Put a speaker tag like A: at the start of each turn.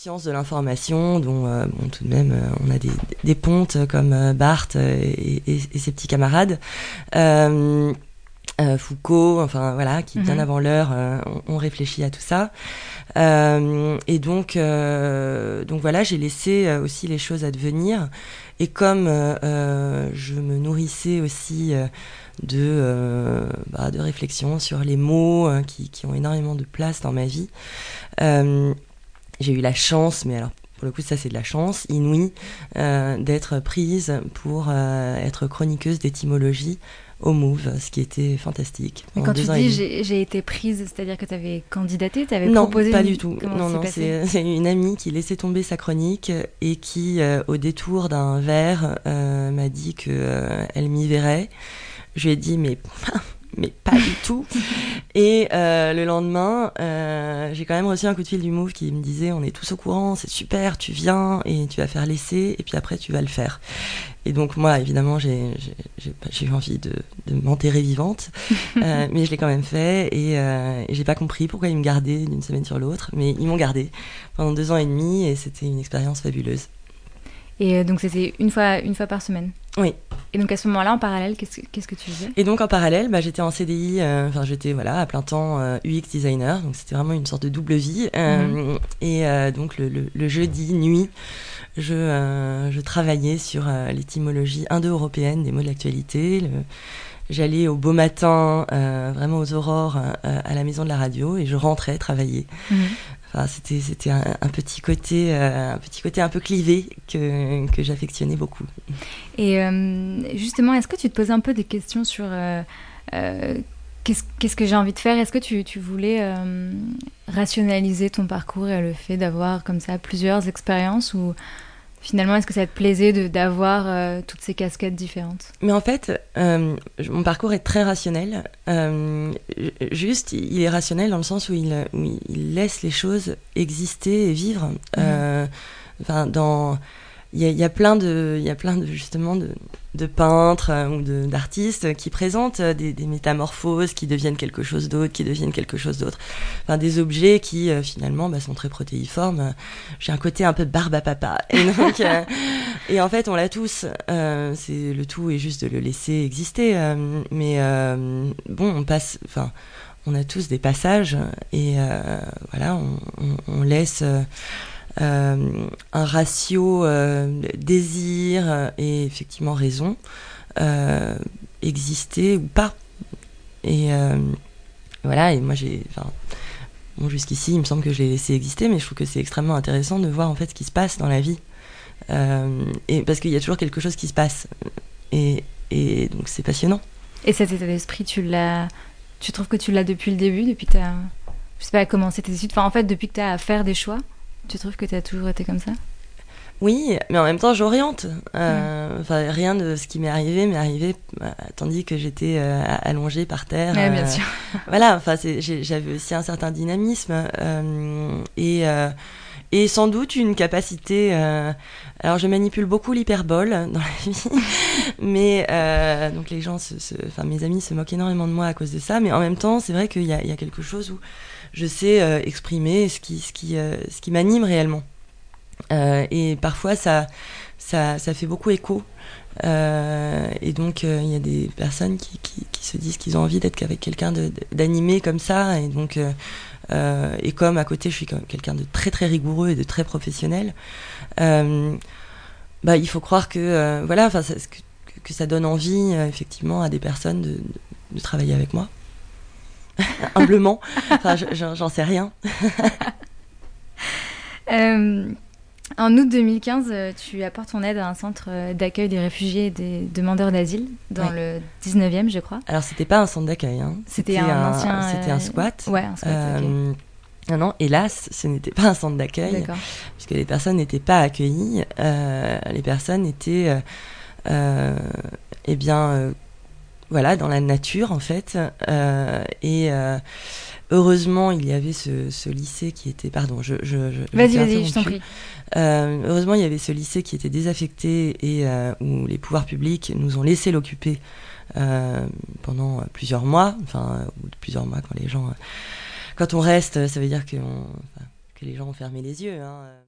A: sciences de l'information, dont bon, tout de même on a des, des pontes comme Barthes et, et, ses petits camarades. Foucault, enfin voilà, qui bien mhm. avant l'heure ont, réfléchi à tout ça. et donc, donc voilà, j'ai laissé aussi les choses advenir. Et comme je me nourrissais aussi de, euh, bah, de réflexion sur les mots euh, qui, qui, ont énormément de place dans ma vie. Euh, j'ai eu la chance, mais alors pour le coup ça c'est de la chance inouïe, d'être prise pour être chroniqueuse d'étymologie au Move, ce qui était fantastique.
B: Mais quand tu dis j'ai été prise, c'est-à-dire que tu avais candidaté, tu avais
A: non,
B: proposé
A: pas du tout. non, non, c'est une amie qui laissait tomber sa chronique et qui, au détour d'un verre, m'a dit qu'elle elle m'y verrait. Je lui ai dit, mais, mais pas du tout. Et euh, le lendemain, euh, j'ai quand même reçu un coup de fil du Move qui me disait, on est tous au courant, c'est super, tu viens et tu vas faire l'essai, et puis après tu vas le faire. Et donc moi, évidemment, j'ai eu envie de, de m'enterrer vivante, euh, mais je l'ai quand même fait et, et j'ai pas compris pourquoi ils me gardaient d'une semaine sur l'autre, mais ils m'ont gardé pendant deux ans et demi et c'était une expérience fabuleuse.
B: Et donc c'était une fois, une fois par semaine?
A: Oui.
B: Et donc à ce moment-là, en parallèle, qu'est-ce, qu'est-ce que tu faisais?
A: Et donc en parallèle, bah, j'étais en CDI, euh, enfin j'étais voilà, à plein temps euh, UX designer, donc c'était vraiment une sorte de double vie. Mhm. Et donc le, le, jeudi, nuit, je, je travaillais sur l'étymologie indo-européenne des mots de l'actualité. J'allais au beau matin, vraiment aux aurores, à la maison de la radio, et je rentrais travailler. Mhm c'était c'était un, petit côté euh, un petit côté un peu clivé que, que j'affectionnais beaucoup.
B: Et euh, justement, est-ce que tu te poses un peu des questions sur euh, qu'est-ce qu'est-ce que j'ai envie de faire? Est-ce que tu, tu voulais rationaliser ton parcours et le fait d'avoir comme ça plusieurs expériences ou Finalement, est-ce que ça te plaisait d'avoir euh, toutes ces casquettes différentes?
A: Mais en fait, euh, mon parcours est très rationnel. Euh, juste, il est rationnel dans le sens où il, il laisse les choses exister et vivre. Enfin, dans il y, a, plein de, il y a plein de justement de, de peintres euh, ou d'artistes qui présentent euh, des, des, métamorphoses qui deviennent quelque chose d'autre, qui deviennent quelque chose d'autre. Enfin, des objets qui euh, finalement bah, sont très protéiformes. J'ai un côté un peu barbe à papa. Et, donc, et en fait, on l'a tous. c'est le tout est juste de le laisser exister. mais bon, on passe. Enfin, on a tous des passages et voilà, on, on, on laisse euh, un ratio euh, désir et effectivement raison euh, exister ou pas. Et voilà, et moi j'ai. Bon, jusqu'ici, il me semble que je l'ai laissé exister, mais je trouve que c'est extrêmement intéressant de voir en fait ce qui se passe dans la vie. et parce qu'il y a toujours quelque chose qui se passe. Et, et donc c'est passionnant.
B: Et cet état d'esprit, tu l'as. Tu trouves que tu l'as depuis le début, depuis que tu as. Je sais pas, commencé tes études, enfin en fait, depuis que tu as à faire des choix? Tu trouves que tu as toujours été comme ça?
A: Oui, mais en même temps, j'oriente. Euh, rien de ce qui m'est arrivé m'est arrivé euh, tandis que j'étais euh, allongée par terre.
B: Oui, bien sûr.
A: voilà, j'avais aussi un certain dynamisme et et sans doute une capacité. alors, je manipule beaucoup l'hyperbole dans la vie, mais donc les gens, enfin mes amis se moquent énormément de moi à cause de ça. Mais en même temps, c'est vrai qu'il y, y a, quelque chose où je sais euh, exprimer ce qui, ce qui, euh, ce qui m'anime réellement. Euh, et parfois, ça, ça, ça, fait beaucoup écho. et donc, il y a des personnes qui, qui, qui se disent qu'ils ont envie d'être avec quelqu'un d'animé comme ça. Et donc, et comme à côté, je suis quelqu'un de très très rigoureux et de très professionnel, bah, il faut croire que voilà, enfin, que, ça donne envie effectivement à des personnes de, de travailler avec moi. humblement. Enfin, j'en sais rien.
B: Euh, en août 2015, euh, tu apportes ton aide à un centre euh, d'accueil des réfugiés et des demandeurs d'asile dans le 19e, je crois.
A: Alors, c'était pas un centre d'accueil. Hein.
B: C'était un, ancien.
A: C'était un squat.
B: Ouais, un squat.
A: Non, non, hélas, ce n'était pas un centre d'accueil, puisque les personnes n'étaient pas accueillies. les personnes étaient, eh bien, voilà, dans la nature en fait. Euh, et euh, heureusement, il y avait ce, ce, lycée qui était, pardon, je, je, je
B: vas-y, vas-y, je t'en prie.
A: Euh, heureusement, il y avait ce lycée qui était désaffecté et euh, où les pouvoirs publics nous ont laissé l'occuper euh, pendant plusieurs mois, enfin plusieurs mois quand les gens, quand on reste, ça veut dire que, on, que les gens ont fermé les yeux. Hein.